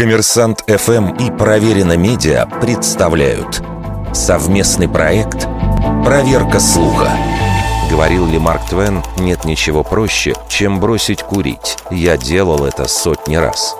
Коммерсант ФМ и Проверено Медиа представляют совместный проект «Проверка слуха». Говорил ли Марк Твен, нет ничего проще, чем бросить курить. Я делал это сотни раз.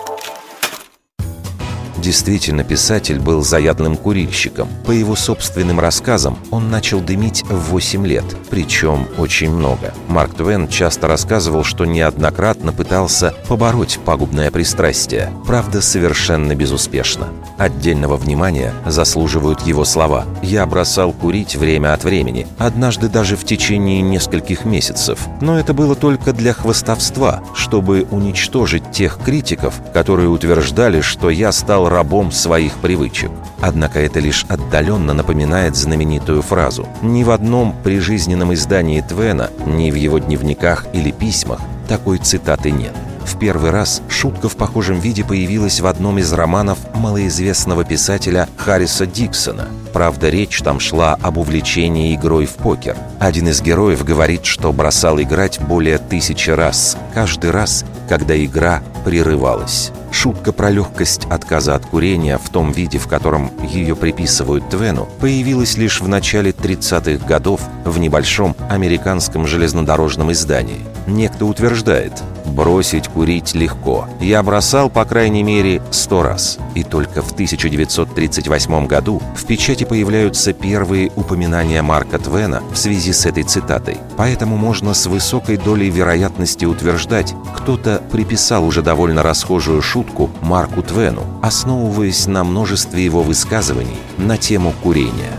Действительно, писатель был заядлым курильщиком. По его собственным рассказам, он начал дымить в 8 лет, причем очень много. Марк Твен часто рассказывал, что неоднократно пытался побороть пагубное пристрастие, правда, совершенно безуспешно. Отдельного внимания заслуживают его слова. «Я бросал курить время от времени, однажды даже в течение нескольких месяцев. Но это было только для хвостовства, чтобы уничтожить тех критиков, которые утверждали, что я стал рабом своих привычек. Однако это лишь отдаленно напоминает знаменитую фразу. Ни в одном прижизненном издании Твена, ни в его дневниках или письмах такой цитаты нет. В первый раз шутка в похожем виде появилась в одном из романов малоизвестного писателя Харриса Диксона. Правда, речь там шла об увлечении игрой в покер. Один из героев говорит, что бросал играть более тысячи раз, каждый раз, когда игра прерывалась. Шутка про легкость отказа от курения в том виде, в котором ее приписывают Твену, появилась лишь в начале 30-х годов в небольшом американском железнодорожном издании. Некто утверждает, бросить курить легко. Я бросал, по крайней мере, сто раз. И только в 1938 году в печати появляются первые упоминания Марка Твена в связи с этой цитатой. Поэтому можно с высокой долей вероятности утверждать, кто-то приписал уже довольно расхожую шутку Марку Твену, основываясь на множестве его высказываний на тему курения.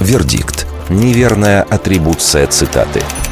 Вердикт. Неверная атрибуция цитаты –